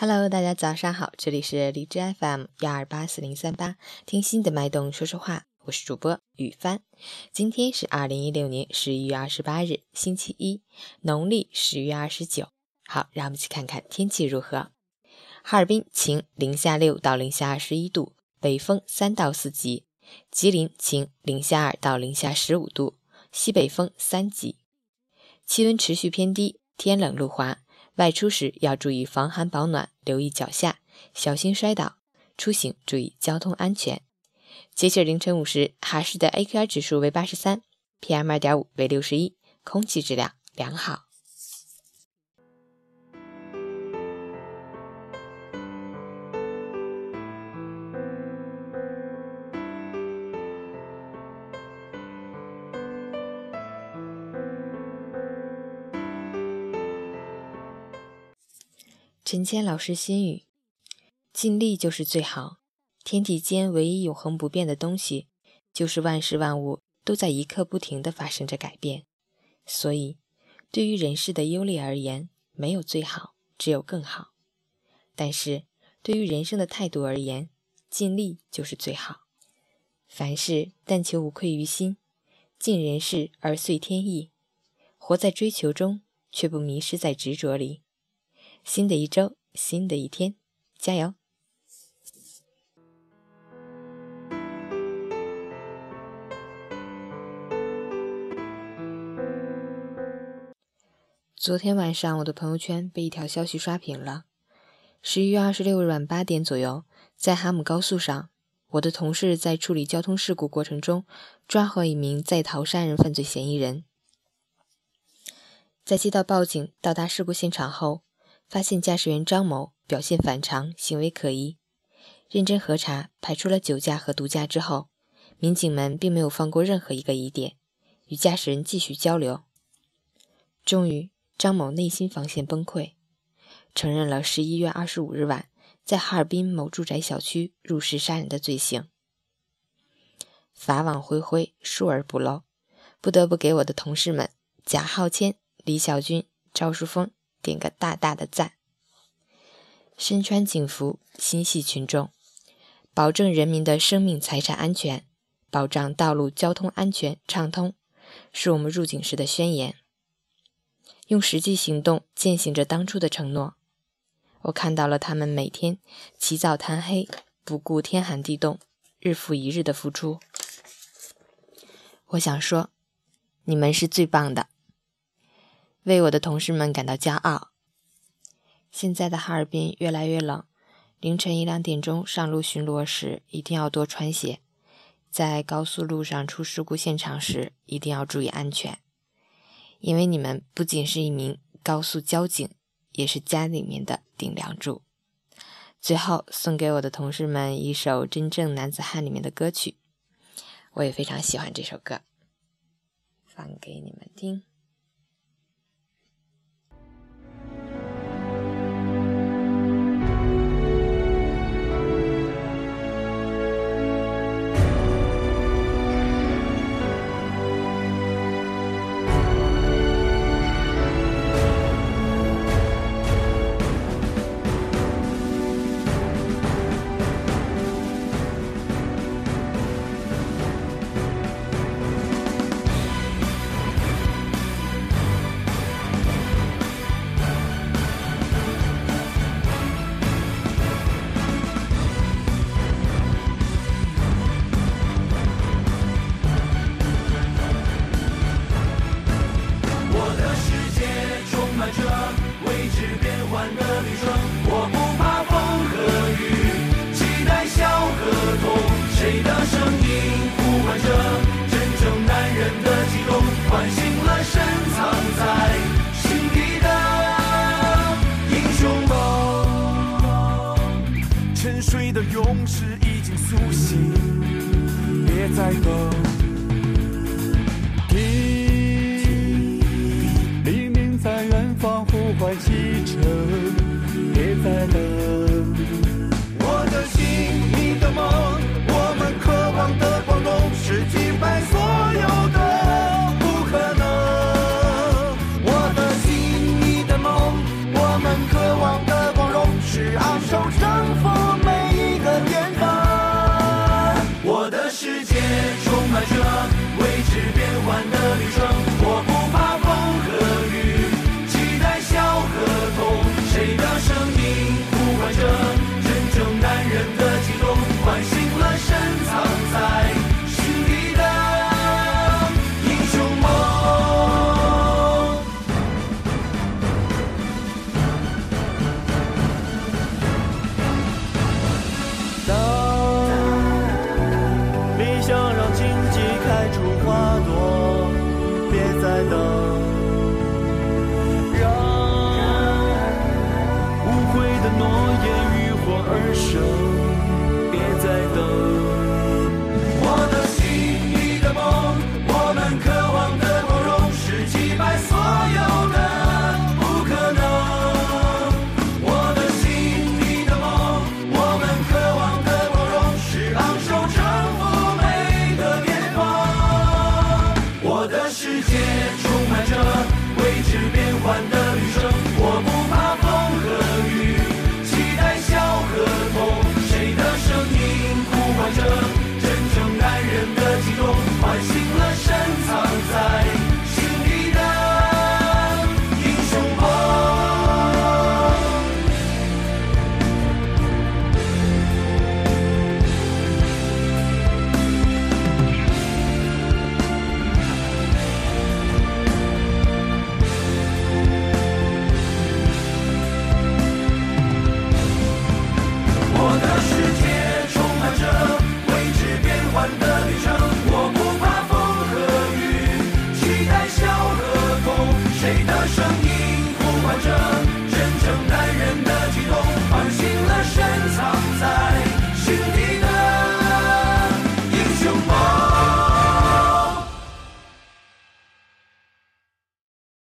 Hello，大家早上好，这里是荔枝 FM 幺二八四零三八，听心的脉动说说话，我是主播雨帆。今天是二零一六年十一月二十八日，星期一，农历十月二十九。好，让我们一起看看天气如何。哈尔滨晴，零下六到零下二十一度，北风三到四级；吉林晴，零下二到零下十五度，西北风三级。气温持续偏低，天冷路滑。外出时要注意防寒保暖，留意脚下，小心摔倒。出行注意交通安全。截至凌晨五时，哈市的 AQI 指数为八十三，PM 二点五为六十一，空气质量良好。陈谦老师心语：尽力就是最好。天地间唯一永恒不变的东西，就是万事万物都在一刻不停地发生着改变。所以，对于人世的优劣而言，没有最好，只有更好。但是，对于人生的态度而言，尽力就是最好。凡事但求无愧于心，尽人事而遂天意。活在追求中，却不迷失在执着里。新的一周，新的一天，加油！昨天晚上，我的朋友圈被一条消息刷屏了。十一月二十六日晚八点左右，在哈姆高速上，我的同事在处理交通事故过程中，抓获一名在逃杀人犯罪嫌疑人。在接到报警、到达事故现场后，发现驾驶员张某表现反常，行为可疑。认真核查，排除了酒驾和毒驾之后，民警们并没有放过任何一个疑点，与驾驶人继续交流。终于，张某内心防线崩溃，承认了十一月二十五日晚在哈尔滨某住宅小区入室杀人的罪行。法网恢恢，疏而不漏，不得不给我的同事们贾浩谦、李小军、赵淑峰。点个大大的赞！身穿警服，心系群众，保证人民的生命财产安全，保障道路交通安全畅通，是我们入警时的宣言。用实际行动践行着当初的承诺。我看到了他们每天起早贪黑，不顾天寒地冻，日复一日的付出。我想说，你们是最棒的。为我的同事们感到骄傲。现在的哈尔滨越来越冷，凌晨一两点钟上路巡逻时一定要多穿鞋。在高速路上出事故现场时一定要注意安全，因为你们不仅是一名高速交警，也是家里面的顶梁柱。最后送给我的同事们一首《真正男子汉》里面的歌曲，我也非常喜欢这首歌，放给你们听。变幻的旅程出花朵别再等。让无悔的诺言浴火而生。